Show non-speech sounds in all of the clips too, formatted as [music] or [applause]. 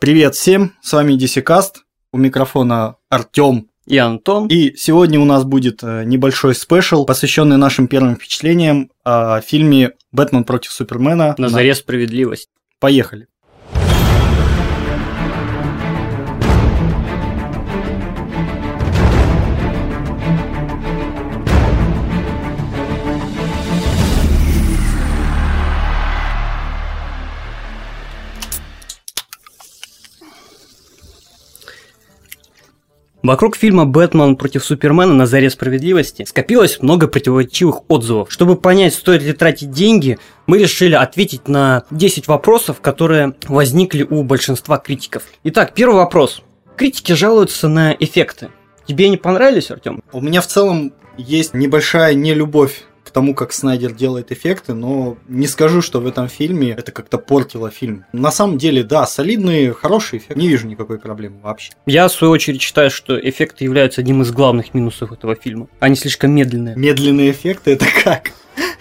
Привет всем, с вами DCCast, у микрофона Артем. И Антон. И сегодня у нас будет э, небольшой спешл, посвященный нашим первым впечатлениям о фильме «Бэтмен против Супермена». На заре справедливости. Поехали. Вокруг фильма «Бэтмен против Супермена. На заре справедливости» скопилось много противоречивых отзывов. Чтобы понять, стоит ли тратить деньги, мы решили ответить на 10 вопросов, которые возникли у большинства критиков. Итак, первый вопрос. Критики жалуются на эффекты. Тебе не понравились, Артем? У меня в целом есть небольшая нелюбовь к тому, как Снайдер делает эффекты, но не скажу, что в этом фильме это как-то портило фильм. На самом деле, да, солидные, хорошие эффекты. Не вижу никакой проблемы вообще. Я, в свою очередь, считаю, что эффекты являются одним из главных минусов этого фильма. Они слишком медленные. Медленные эффекты это как?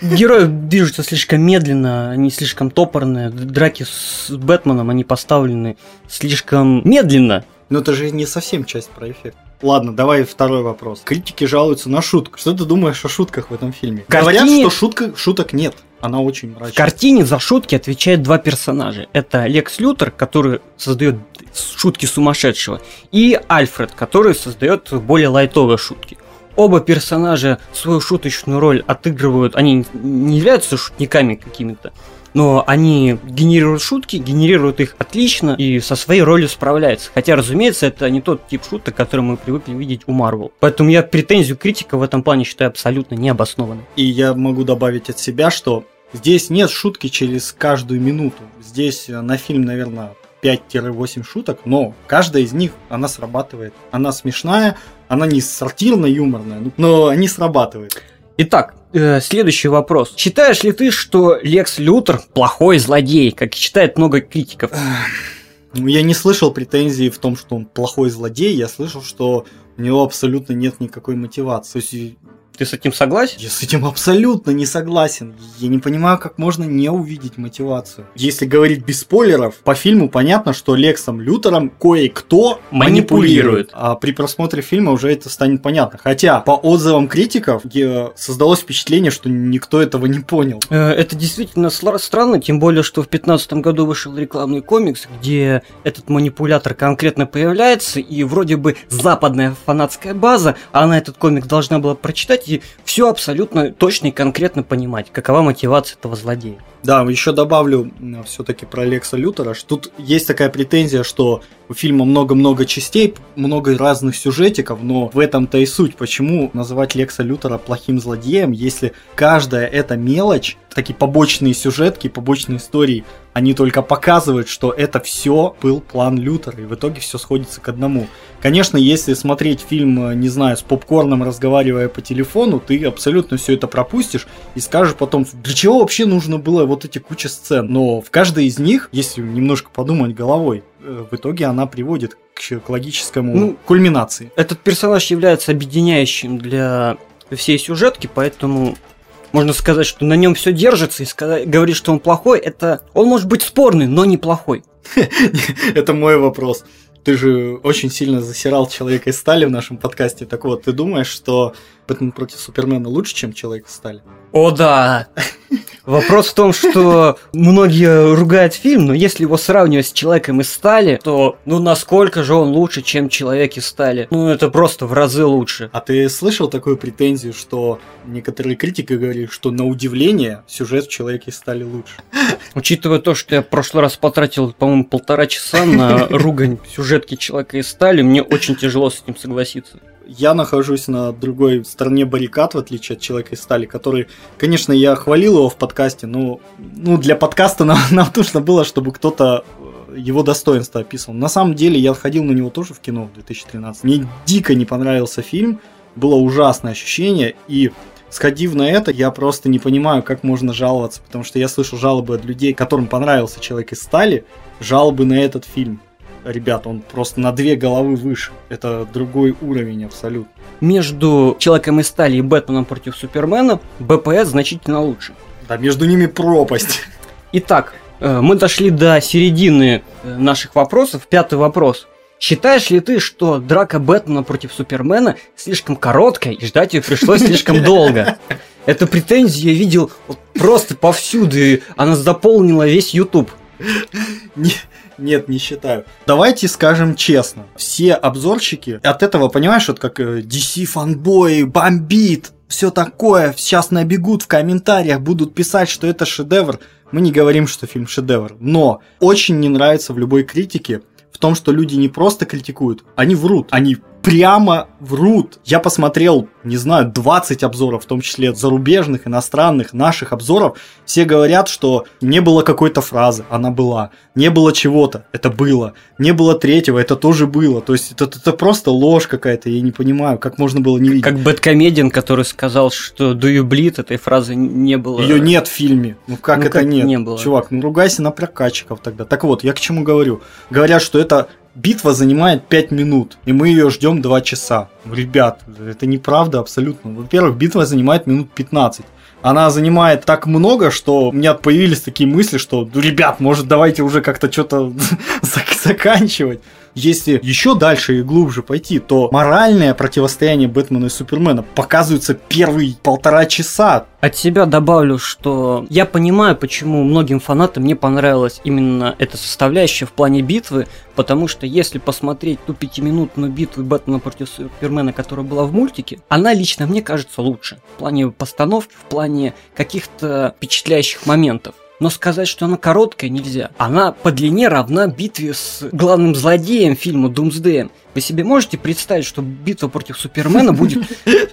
Герои движутся слишком медленно, они слишком топорные. Драки с Бэтменом, они поставлены слишком медленно. Но это же не совсем часть про эффект. Ладно, давай второй вопрос. Критики жалуются на шутку. Что ты думаешь о шутках в этом фильме? Картине... Говорят, что шутка, шуток нет. Она очень мрачная. В картине за шутки отвечают два персонажа. Это Лекс Лютер, который создает шутки сумасшедшего, и Альфред, который создает более лайтовые шутки. Оба персонажа свою шуточную роль отыгрывают, они не являются шутниками какими-то, но они генерируют шутки, генерируют их отлично и со своей ролью справляются. Хотя, разумеется, это не тот тип шуток, который мы привыкли видеть у Марвел. Поэтому я претензию критика в этом плане считаю абсолютно необоснованной. И я могу добавить от себя, что здесь нет шутки через каждую минуту. Здесь на фильм, наверное, 5-8 шуток, но каждая из них, она срабатывает. Она смешная, она не сортирно-юморная, но они срабатывают. Итак, э, следующий вопрос. Считаешь ли ты, что Лекс Лютер плохой злодей, как считает много критиков? Ну, я не слышал претензий в том, что он плохой злодей. Я слышал, что у него абсолютно нет никакой мотивации. То есть ты с этим согласен? Я с этим абсолютно не согласен. Я не понимаю, как можно не увидеть мотивацию. Если говорить без спойлеров, по фильму понятно, что Лексом Лютером кое-кто манипулирует. манипулирует. А при просмотре фильма уже это станет понятно. Хотя, по отзывам критиков, создалось впечатление, что никто этого не понял. Э, это действительно странно, тем более, что в 2015 году вышел рекламный комикс, где этот манипулятор конкретно появляется, и вроде бы западная фанатская база, она этот комикс должна была прочитать и все абсолютно точно и конкретно понимать, какова мотивация этого злодея. Да, еще добавлю все-таки про Лекса Лютера, что тут есть такая претензия, что у фильма много-много частей, много разных сюжетиков, но в этом-то и суть, почему называть Лекса Лютера плохим злодеем, если каждая эта мелочь, такие побочные сюжетки, побочные истории, они только показывают, что это все был план Лютера, и в итоге все сходится к одному. Конечно, если смотреть фильм, не знаю, с попкорном, разговаривая по телефону, ты абсолютно все это пропустишь и скажешь потом, для чего вообще нужно было вот эти куча сцен. Но в каждой из них, если немножко подумать головой, э, в итоге она приводит к, к логическому ну, кульминации. Этот персонаж является объединяющим для всей сюжетки, поэтому можно сказать, что на нем все держится, и сказать, говорить, что он плохой, это он может быть спорный, но не плохой. [laughs] Это мой вопрос. Ты же очень сильно засирал человека из стали в нашем подкасте. Так вот, ты думаешь, что Бэтмен против Супермена лучше, чем человек из стали? О, да! [laughs] Вопрос в том, что многие ругают фильм, но если его сравнивать с человеком из стали, то ну насколько же он лучше, чем человек из стали? Ну это просто в разы лучше. А ты слышал такую претензию, что некоторые критики говорили, что на удивление сюжет в человеке из стали лучше? Учитывая то, что я в прошлый раз потратил, по-моему, полтора часа на [laughs] ругань сюжетки человека из стали, мне очень тяжело с этим согласиться я нахожусь на другой стороне баррикад, в отличие от Человека из стали, который, конечно, я хвалил его в подкасте, но ну, для подкаста [laughs] нам, нам нужно было, чтобы кто-то э, его достоинство описывал. На самом деле, я ходил на него тоже в кино в 2013. Мне дико не понравился фильм, было ужасное ощущение, и сходив на это, я просто не понимаю, как можно жаловаться, потому что я слышал жалобы от людей, которым понравился Человек из стали, жалобы на этот фильм ребят, он просто на две головы выше. Это другой уровень абсолютно. Между Человеком из стали и Бэтменом против Супермена БПС значительно лучше. Да, между ними пропасть. Итак, Э, мы дошли до середины э, наших вопросов. Пятый вопрос. Считаешь ли ты, что драка Бэтмена против Супермена слишком короткая и ждать ее пришлось слишком долго? Эту претензию я видел просто повсюду, и она заполнила весь YouTube. Не, нет, не считаю. Давайте скажем честно. Все обзорщики от этого, понимаешь, вот как э, DC фанбой бомбит, все такое, сейчас набегут в комментариях, будут писать, что это шедевр. Мы не говорим, что фильм шедевр. Но очень не нравится в любой критике в том, что люди не просто критикуют, они врут. Они прямо врут. Я посмотрел, не знаю, 20 обзоров, в том числе зарубежных, иностранных, наших обзоров. Все говорят, что не было какой-то фразы, она была. Не было чего-то, это было. Не было третьего, это тоже было. То есть это, это просто ложь какая-то, я не понимаю, как можно было не видеть. Как Бэткомедиан, который сказал, что do you bleed, этой фразы не было. Ее нет в фильме. Ну как Ну, это как нет? не было? Чувак, ну ругайся на прокатчиков тогда. Так вот, я к чему говорю. Говорят, что это битва занимает 5 минут, и мы ее ждем 2 часа. Ребят, это неправда абсолютно. Во-первых, битва занимает минут 15. Она занимает так много, что у меня появились такие мысли, что, ну, ребят, может, давайте уже как-то что-то [laughs] зак- заканчивать. Если еще дальше и глубже пойти, то моральное противостояние Бэтмена и Супермена показывается первые полтора часа. От себя добавлю, что я понимаю, почему многим фанатам не понравилась именно эта составляющая в плане битвы, потому что если посмотреть ту пятиминутную битву Бэтмена против Супермена, которая была в мультике, она лично мне кажется лучше. В плане постановки, в плане каких-то впечатляющих моментов. Но сказать, что она короткая, нельзя. Она по длине равна битве с главным злодеем фильма Думсдеем. Вы себе можете представить, что битва против Супермена будет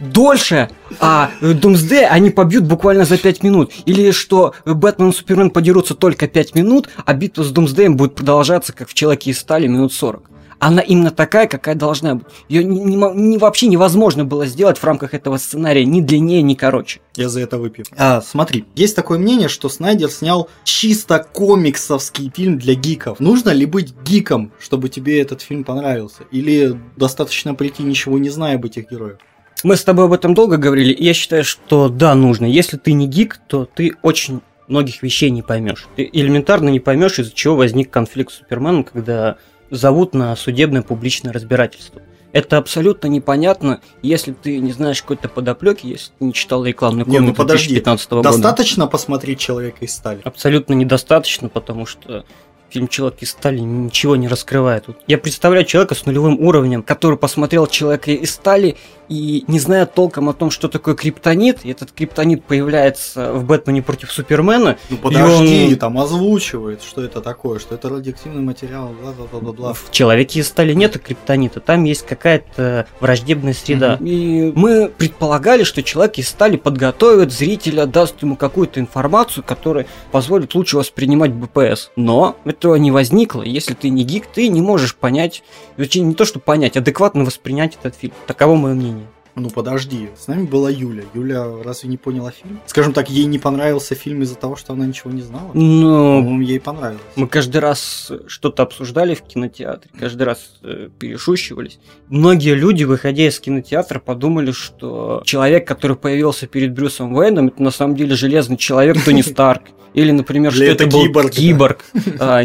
дольше, а Думсдей они побьют буквально за 5 минут? Или что Бэтмен и Супермен подерутся только 5 минут, а битва с Думсдеем будет продолжаться, как в Человеке из стали, минут 40? Она именно такая, какая должна быть. Ее не- не не- вообще невозможно было сделать в рамках этого сценария ни длиннее, ни короче. Я за это выпью. А, смотри, есть такое мнение, что Снайдер снял чисто комиксовский фильм для гиков. Нужно ли быть гиком, чтобы тебе этот фильм понравился? Или достаточно прийти ничего не зная об этих героях? Мы с тобой об этом долго говорили, и я считаю, что да, нужно. Если ты не гик, то ты очень многих вещей не поймешь. Ты элементарно не поймешь, из-за чего возник конфликт с Суперменом, когда зовут на судебное публичное разбирательство. Это абсолютно непонятно, если ты не знаешь какой-то подоплеки, если ты не читал рекламный Не, ну подожди, 2015 года. Достаточно посмотреть Человека из стали? Абсолютно недостаточно, потому что фильм «Человек из стали» ничего не раскрывает. Вот Я представляю человека с нулевым уровнем, который посмотрел «Человека из стали» и не зная толком о том, что такое криптонит, и этот криптонит появляется в «Бэтмене против Супермена», Ну подожди, он- там озвучивает, что это такое, что это радиоактивный материал, бла-бла-бла-бла. В человеке из стали нету криптонита, там есть какая-то враждебная среда. И мы предполагали, что человек из стали подготовит зрителя, даст ему какую-то информацию, которая позволит лучше воспринимать БПС. Но этого не возникло. Если ты не гик, ты не можешь понять, точнее, не то что понять, адекватно воспринять этот фильм. Таково мое мнение. Ну подожди, с нами была Юля. Юля разве не поняла фильм? Скажем так, ей не понравился фильм из-за того, что она ничего не знала? Но По-моему, ей понравилось. Мы каждый раз что-то обсуждали в кинотеатре, каждый раз э, перешущивались. Многие люди, выходя из кинотеатра, подумали, что человек, который появился перед Брюсом Уэйном, это на самом деле железный человек Тони [laughs] Старк. Или, например, что это, это был киборг, да. А,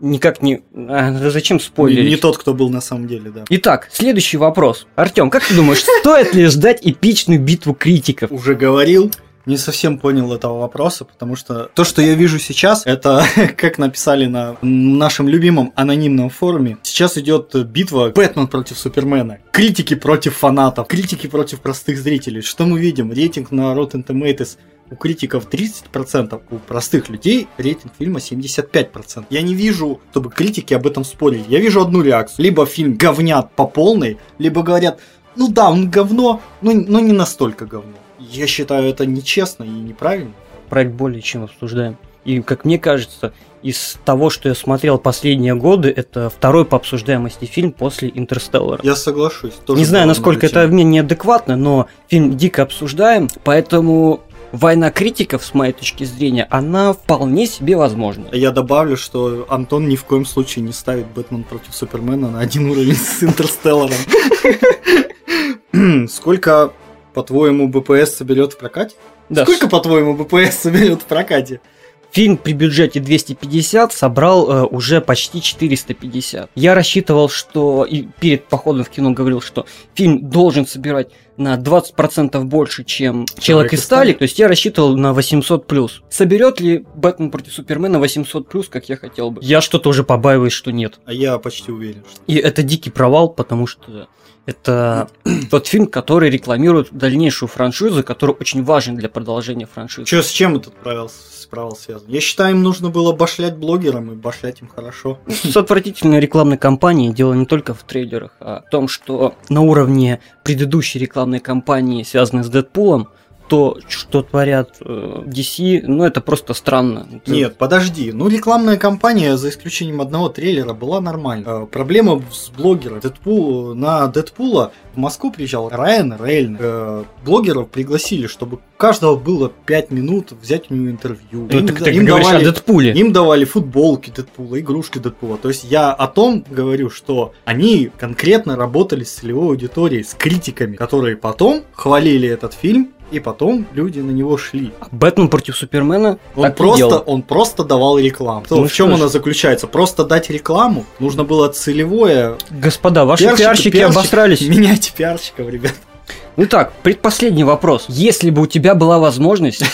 никак не... а, зачем Не, спойлерить? не тот, кто был на самом деле, да. Итак, следующий вопрос. Артем, как ты думаешь, стоит ли ждать эпичную битву критиков? Уже говорил, не совсем понял этого вопроса, потому что то, что я вижу сейчас, это, [laughs] как написали на нашем любимом анонимном форуме, сейчас идет битва Бэтмен против Супермена, критики против фанатов, критики против простых зрителей. Что мы видим? Рейтинг на Rotten Tomatoes у критиков 30%, у простых людей рейтинг фильма 75%. Я не вижу, чтобы критики об этом спорили. Я вижу одну реакцию. Либо фильм говнят по полной, либо говорят, ну да, он говно, но, но не настолько говно. Я считаю это нечестно и неправильно. проект более чем обсуждаем. И, как мне кажется, из того, что я смотрел последние годы, это второй по обсуждаемости фильм после «Интерстеллара». Я соглашусь. Не знаю, насколько это мне неадекватно, но фильм дико обсуждаем, поэтому война критиков, с моей точки зрения, она вполне себе возможна. Я добавлю, что Антон ни в коем случае не ставит Бэтмен против Супермена на один уровень с Интерстелларом. [coughs] Сколько, по-твоему, БПС соберет в прокате? Да, Сколько, по-твоему, БПС соберет в прокате? Фильм при бюджете 250 собрал э, уже почти 450. Я рассчитывал, что и перед походом в кино говорил, что фильм должен собирать на 20% больше, чем Человек из стали. То есть я рассчитывал на 800 плюс. Соберет ли Бэтмен против Супермена 800 плюс, как я хотел бы? Я что-то уже побаиваюсь, что нет. А я почти уверен, что. И это дикий провал, потому что это [clears throat] тот фильм, который рекламирует дальнейшую франшизу, который очень важен для продолжения франшизы. Че, с чем этот провал, провал связан? Я считаю, им нужно было башлять блогерам и башлять им хорошо. С отвратительной рекламной кампанией дело не только в трейлерах, а в том, что на уровне предыдущей рекламной кампании, связанной с Дэдпулом, то, что творят э, DC, ну это просто странно. Нет, подожди. Ну, рекламная кампания, за исключением одного трейлера, была нормальная. Э, проблема с блогером. Дэдпул, на Дэдпула в Москву приезжал Райан Рейль. Э, блогеров пригласили, чтобы у каждого было 5 минут взять у него интервью. Ну, им, так, им, давали, о Дэдпуле. им давали футболки Дэдпула, игрушки Дэдпула. То есть я о том говорю, что они конкретно работали с целевой аудиторией, с критиками, которые потом хвалили этот фильм и потом люди на него шли. А Бэтмен против Супермена он просто, он просто давал рекламу. Ну, в чем она заключается? Просто дать рекламу. Нужно было целевое. Господа, ваши пиарщики, пиарщики пиарщик, обосрались. Меняйте пиарщиков, ребят. Итак, предпоследний вопрос. Если бы у тебя была возможность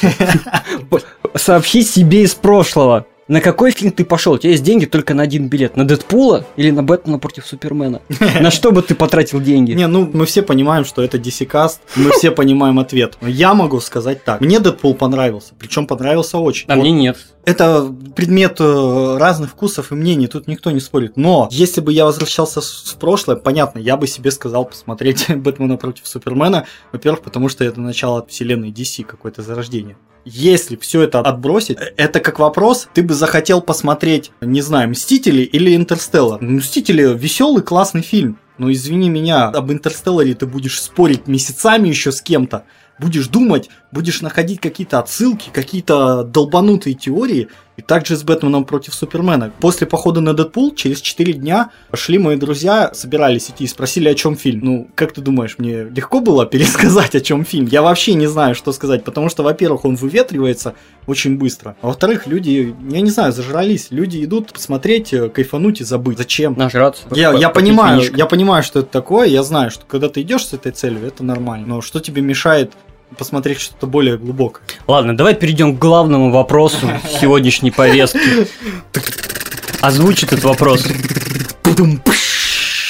[laughs] [laughs] сообщить себе из прошлого, на какой фильм ты пошел? У тебя есть деньги только на один билет. На Дэдпула или на Бэтмена против Супермена? На что бы ты потратил деньги? Не, ну мы все понимаем, что это DC Cast, мы все понимаем ответ. Я могу сказать так. Мне Дэдпул понравился, причем понравился очень. А мне нет. Это предмет э, разных вкусов и мнений, тут никто не спорит. Но если бы я возвращался в прошлое, понятно, я бы себе сказал посмотреть [laughs] Бэтмена против Супермена. Во-первых, потому что это начало вселенной DC, какое-то зарождение. Если все это отбросить, э, это как вопрос, ты бы захотел посмотреть, не знаю, Мстители или Интерстеллар. Мстители веселый, классный фильм. Но извини меня, об Интерстелларе ты будешь спорить месяцами еще с кем-то будешь думать, будешь находить какие-то отсылки, какие-то долбанутые теории, и также с Бэтменом против Супермена. После похода на Дэдпул, через 4 дня, пошли мои друзья, собирались идти и спросили, о чем фильм. Ну, как ты думаешь, мне легко было [laughs] пересказать, о чем фильм? Я вообще не знаю, что сказать, потому что, во-первых, он выветривается очень быстро, а во-вторых, люди, я не знаю, зажрались. Люди идут посмотреть, э, кайфануть и забыть. Зачем? Нажраться. Я, я понимаю, я понимаю, что это такое, я знаю, что когда ты идешь с этой целью, это нормально. Но что тебе мешает посмотреть что-то более глубокое. Ладно, давай перейдем к главному вопросу сегодняшней повестки. Озвучит этот вопрос.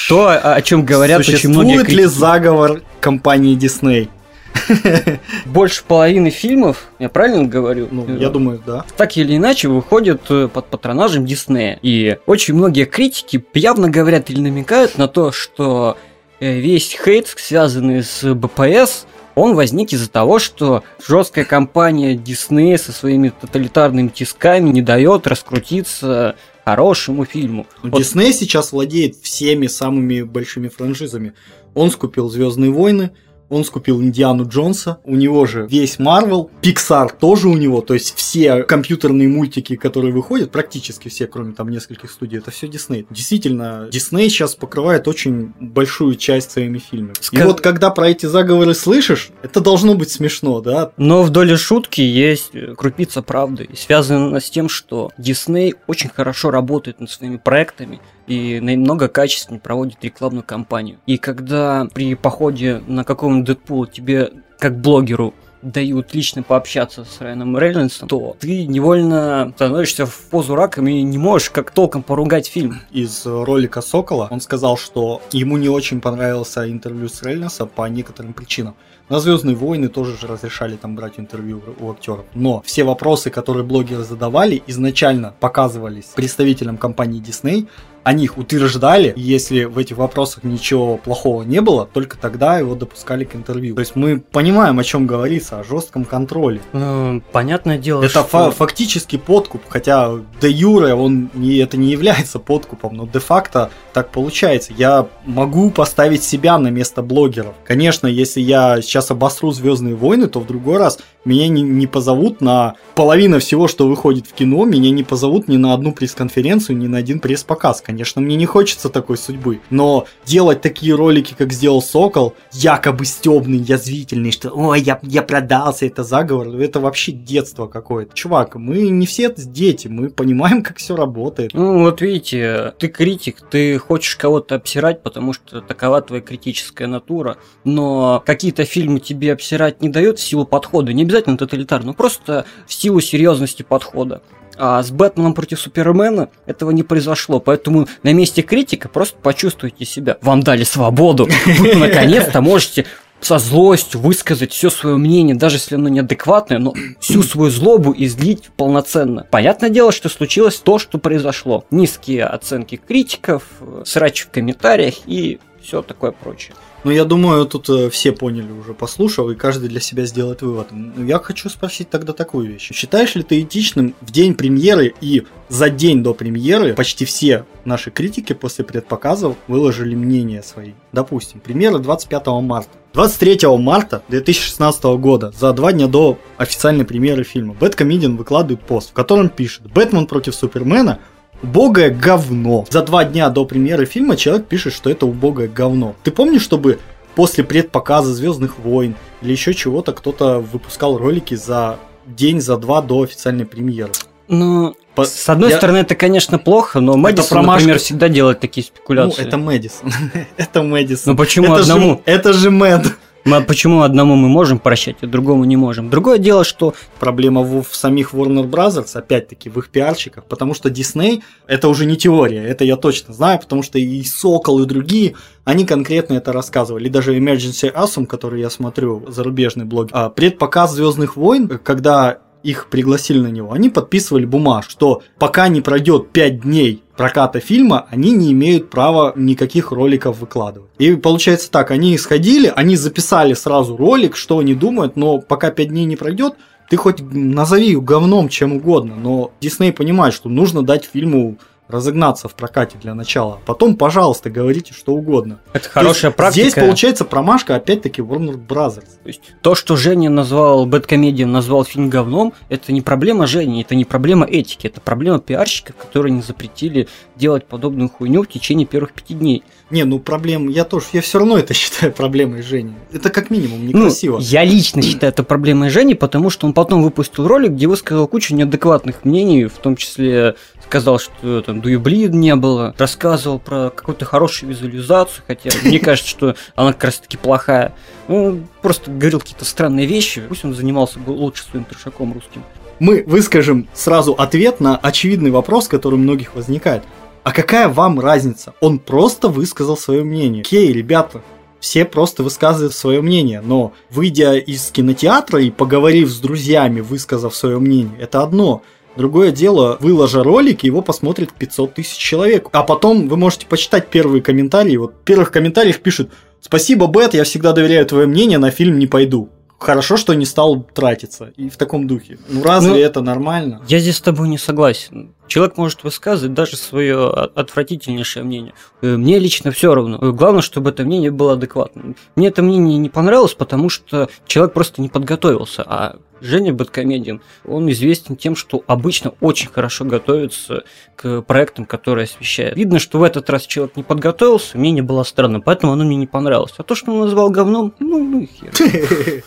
То, о чем говорят очень многие Существует ли заговор компании Disney? [laughs] Больше половины фильмов, я правильно говорю? Ну, я думаю, да. Так или иначе выходят э, под патронажем Диснея. И очень многие критики явно говорят или намекают на то, что э, весь хейт, связанный с БПС, он возник из-за того, что жесткая компания Disney со своими тоталитарными тисками не дает раскрутиться хорошему фильму. Ну, вот. Дисней сейчас владеет всеми самыми большими франшизами. Он скупил Звездные войны, он скупил Индиану Джонса, у него же весь Марвел, Pixar тоже у него, то есть все компьютерные мультики, которые выходят, практически все, кроме там нескольких студий, это все Дисней. Действительно, Дисней сейчас покрывает очень большую часть своими фильмами. Ск... И вот когда про эти заговоры слышишь, это должно быть смешно, да? Но в доле шутки есть крупица правды, связанная с тем, что Дисней очень хорошо работает над своими проектами, и намного качественнее проводит рекламную кампанию. И когда при походе на каком-нибудь Дэдпул тебе, как блогеру, дают лично пообщаться с Райаном Рейнольдсом, то ты невольно становишься в позу раком и не можешь как толком поругать фильм. Из ролика Сокола он сказал, что ему не очень понравился интервью с Рейнольдсом по некоторым причинам. На Звездные войны тоже же разрешали там брать интервью у актеров. Но все вопросы, которые блогеры задавали, изначально показывались представителям компании Disney, о них утверждали, если в этих вопросах ничего плохого не было, только тогда его допускали к интервью. То есть мы понимаем, о чем говорится, о жестком контроле. Ну, понятное дело, Это что... фа- фактически подкуп, хотя де юре он не, это не является подкупом, но де-факто так получается. Я могу поставить себя на место блогеров. Конечно, если я сейчас обосру Звездные войны, то в другой раз меня не, не позовут на половину всего, что выходит в кино, меня не позовут ни на одну пресс-конференцию, ни на один пресс-показ Конечно, мне не хочется такой судьбы, но делать такие ролики, как сделал Сокол, якобы стебный, язвительный, что «Ой, я, я продался, это заговор», это вообще детство какое-то. Чувак, мы не все дети, мы понимаем, как все работает. Ну, вот видите, ты критик, ты хочешь кого-то обсирать, потому что такова твоя критическая натура, но какие-то фильмы тебе обсирать не дают в силу подхода, не обязательно тоталитарно, но просто в силу серьезности подхода. А с Бэтменом против Супермена этого не произошло. Поэтому на месте критика просто почувствуйте себя. Вам дали свободу. Вы [laughs] наконец-то можете со злостью высказать все свое мнение, даже если оно неадекватное, но всю свою злобу излить полноценно. Понятное дело, что случилось то, что произошло. Низкие оценки критиков, срач в комментариях и все такое прочее. Ну, я думаю, тут э, все поняли уже, послушав, и каждый для себя сделает вывод. Я хочу спросить тогда такую вещь. Считаешь ли ты этичным в день премьеры и за день до премьеры почти все наши критики после предпоказов выложили мнения свои? Допустим, премьера 25 марта. 23 марта 2016 года, за два дня до официальной премьеры фильма, Бэткомедиан выкладывает пост, в котором пишет «Бэтмен против Супермена убогое говно. За два дня до премьеры фильма человек пишет, что это убогое говно. Ты помнишь, чтобы после предпоказа Звездных войн или еще чего-то кто-то выпускал ролики за день, за два до официальной премьеры? Ну, По... с одной я... стороны, это, конечно, плохо, но Мэдисон, промашка... например, всегда делает такие спекуляции. Ну, это Мэдисон. [laughs] это Мэдисон. Ну, почему это одному? Же, это же Мэд. Мы, почему одному мы можем прощать, а другому не можем? Другое дело, что... Проблема в, в самих Warner Brothers, опять-таки, в их пиарщиках, потому что Disney, это уже не теория, это я точно знаю, потому что и Сокол, и другие, они конкретно это рассказывали. Даже Emergency Awesome, который я смотрю, зарубежный блог, а, предпоказ Звездных войн, когда их пригласили на него, они подписывали бумажку, что пока не пройдет 5 дней проката фильма, они не имеют права никаких роликов выкладывать. И получается так, они сходили, они записали сразу ролик, что они думают, но пока 5 дней не пройдет, ты хоть назови говном чем угодно, но Дисней понимает, что нужно дать фильму разогнаться в прокате для начала. Потом, пожалуйста, говорите что угодно. Это хорошая то практика. Здесь получается промашка опять-таки Warner Brothers. То есть то, что Женя назвал Бэткомедием, назвал фильм говном, это не проблема Жени, это не проблема этики, это проблема пиарщиков, которые не запретили делать подобную хуйню в течение первых пяти дней. Не, ну проблем, я тоже, я все равно это [laughs] считаю проблемой Жени. Это как минимум некрасиво. Ну, я лично считаю это проблемой Жени, потому что он потом выпустил ролик, где высказал кучу неадекватных мнений, в том числе сказал, что там дуеблин не было, рассказывал про какую-то хорошую визуализацию, хотя мне кажется, что она как раз таки плохая. Ну, просто говорил какие-то странные вещи, пусть он занимался бы лучше своим трешаком русским. Мы выскажем сразу ответ на очевидный вопрос, который у многих возникает. А какая вам разница? Он просто высказал свое мнение. Окей, ребята, все просто высказывают свое мнение, но выйдя из кинотеатра и поговорив с друзьями, высказав свое мнение, это одно. Другое дело, выложа ролик, его посмотрит 500 тысяч человек. А потом вы можете почитать первые комментарии. Вот в первых комментариях пишут «Спасибо, Бет, я всегда доверяю твое мнение, на фильм не пойду». Хорошо, что не стал тратиться. И в таком духе. Ну разве ну, это нормально? Я здесь с тобой не согласен. Человек может высказывать даже свое отвратительнейшее мнение. Э, мне лично все равно. Э, главное, чтобы это мнение было адекватным. Мне это мнение не понравилось, потому что человек просто не подготовился. А Женя Бэткомедиан, он известен тем, что обычно очень хорошо готовится к проектам, которые освещает. Видно, что в этот раз человек не подготовился, мнение было странным, поэтому оно мне не понравилось. А то, что он назвал говном, ну, ну хер. [laughs]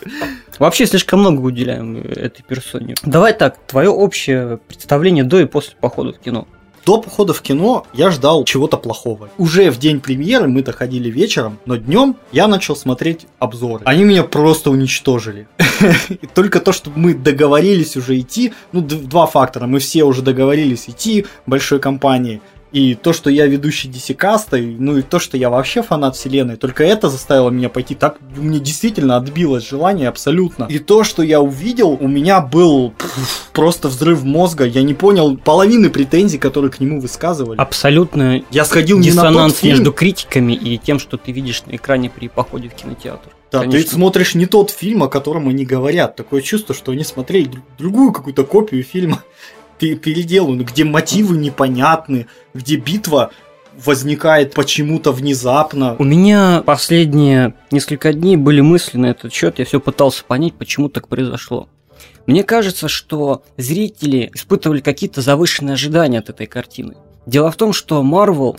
Вообще слишком много уделяем этой персоне. Давай так, твое общее представление до и после похода в кино. До похода в кино я ждал чего-то плохого. Уже в день премьеры мы-то ходили вечером, но днем я начал смотреть обзоры. Они меня просто уничтожили. [laughs] Только то, что мы договорились уже идти, ну, два фактора. Мы все уже договорились идти большой компании. И то, что я ведущий DC каста, ну и то, что я вообще фанат вселенной, только это заставило меня пойти. Так мне действительно отбилось желание абсолютно. И то, что я увидел, у меня был пфф, просто взрыв мозга. Я не понял половины претензий, которые к нему высказывали. Абсолютно я сходил диссонанс не на тот между критиками и тем, что ты видишь на экране при походе в кинотеатр. Да, Конечно. ты смотришь не тот фильм, о котором они говорят. Такое чувство, что они смотрели другую какую-то копию фильма переделаны, где мотивы непонятны, где битва возникает почему-то внезапно. У меня последние несколько дней были мысли на этот счет, я все пытался понять, почему так произошло. Мне кажется, что зрители испытывали какие-то завышенные ожидания от этой картины. Дело в том, что Marvel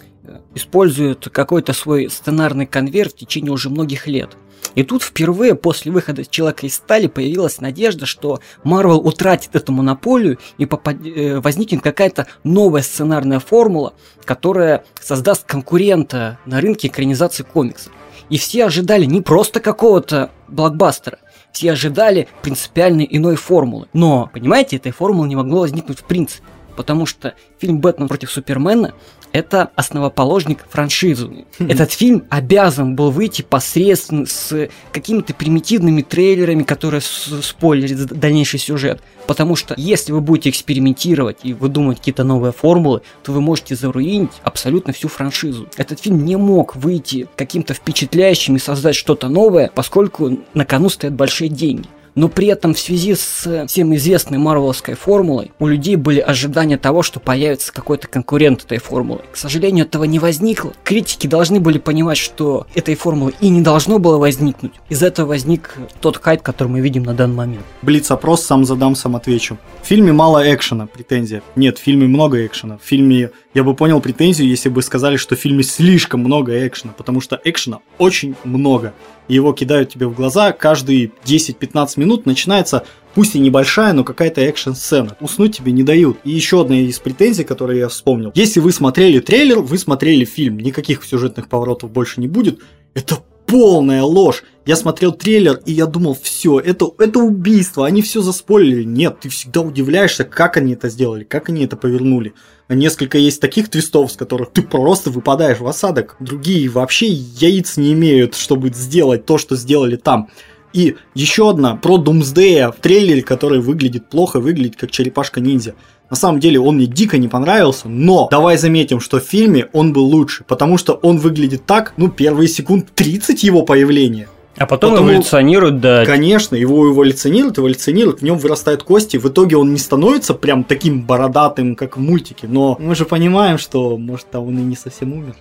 использует какой-то свой сценарный конвейер в течение уже многих лет. И тут впервые после выхода Человека из стали появилась надежда, что Marvel утратит эту монополию и попад... Э, возникнет какая-то новая сценарная формула, которая создаст конкурента на рынке экранизации комиксов. И все ожидали не просто какого-то блокбастера, все ожидали принципиально иной формулы. Но, понимаете, этой формулы не могло возникнуть в принципе. Потому что фильм «Бэтмен против Супермена» это основоположник франшизы. Этот фильм обязан был выйти посредственно с какими-то примитивными трейлерами, которые спойлерят дальнейший сюжет. Потому что если вы будете экспериментировать и выдумывать какие-то новые формулы, то вы можете заруинить абсолютно всю франшизу. Этот фильм не мог выйти каким-то впечатляющим и создать что-то новое, поскольку на кону стоят большие деньги но при этом в связи с всем известной марвеловской формулой у людей были ожидания того, что появится какой-то конкурент этой формулы. К сожалению, этого не возникло. Критики должны были понимать, что этой формулы и не должно было возникнуть. Из этого возник тот хайп, который мы видим на данный момент. Блиц-опрос, сам задам, сам отвечу. В фильме мало экшена, претензия. Нет, в фильме много экшена. В фильме я бы понял претензию, если бы сказали, что в фильме слишком много экшена, потому что экшена очень много его кидают тебе в глаза, каждые 10-15 минут начинается, пусть и небольшая, но какая-то экшн-сцена. Уснуть тебе не дают. И еще одна из претензий, которые я вспомнил. Если вы смотрели трейлер, вы смотрели фильм, никаких сюжетных поворотов больше не будет. Это полная ложь. Я смотрел трейлер, и я думал, все, это, это убийство, они все заспойлили. Нет, ты всегда удивляешься, как они это сделали, как они это повернули. Несколько есть таких твистов, с которых ты просто выпадаешь в осадок. Другие вообще яиц не имеют, чтобы сделать то, что сделали там. И еще одна про Думсдея в трейлере, который выглядит плохо, выглядит как черепашка-ниндзя. На самом деле он мне дико не понравился, но давай заметим, что в фильме он был лучше, потому что он выглядит так, ну, первые секунд 30 его появления. А потом, потом эволюционирует, да. Конечно, его эволюционируют, эволюционируют, в нем вырастают кости, в итоге он не становится прям таким бородатым, как в мультике, но мы же понимаем, что, может, там он и не совсем умер.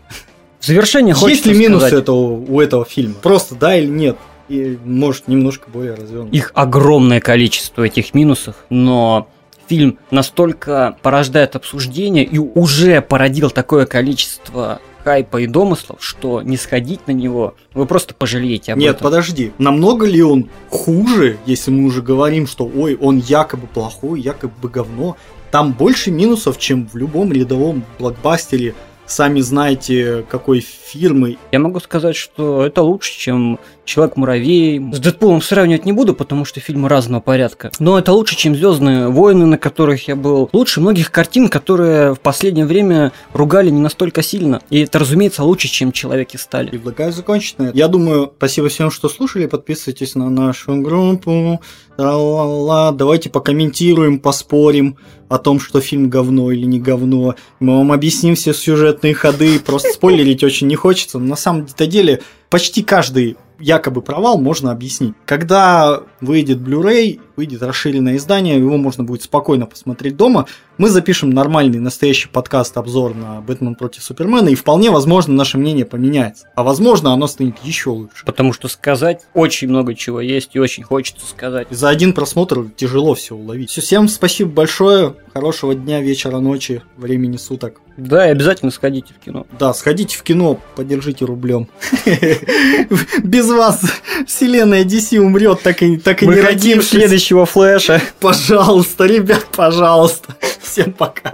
В завершение Есть ли минусы этого, у этого фильма? Просто да или нет? И, может, немножко более развернут. Их огромное количество, этих минусов, но фильм настолько порождает обсуждение и уже породил такое количество хайпа и домыслов, что не сходить на него, вы просто пожалеете об Нет, этом. подожди. Намного ли он хуже, если мы уже говорим, что ой, он якобы плохой, якобы говно? Там больше минусов, чем в любом рядовом блокбастере сами знаете, какой фирмы. Я могу сказать, что это лучше, чем Человек-муравей. С Дэдпулом сравнивать не буду, потому что фильмы разного порядка. Но это лучше, чем Звездные войны, на которых я был. Лучше многих картин, которые в последнее время ругали не настолько сильно. И это, разумеется, лучше, чем Человек из стали. Предлагаю закончить на это. Я думаю, спасибо всем, что слушали. Подписывайтесь на нашу группу. Ла-ла-ла. Давайте покомментируем, поспорим о том, что фильм говно или не говно. Мы вам объясним все сюжетные ходы. Просто спойлерить очень не хочется. Но на самом-то деле почти каждый якобы провал можно объяснить. Когда выйдет Blu-ray, выйдет расширенное издание, его можно будет спокойно посмотреть дома. Мы запишем нормальный, настоящий подкаст-обзор на «Бэтмен против Супермена», и вполне возможно наше мнение поменяется. А возможно оно станет еще лучше. Потому что сказать очень много чего есть и очень хочется сказать. За один просмотр тяжело все уловить. Все, всем спасибо большое, хорошего дня, вечера, ночи, времени суток. Да, и обязательно сходите в кино. Да, сходите в кино, поддержите рублем. [laughs] Без вас вселенная DC умрет, так и, так и не родившись. следующего флеша. Пожалуйста, ребят, пожалуйста. Всем пока.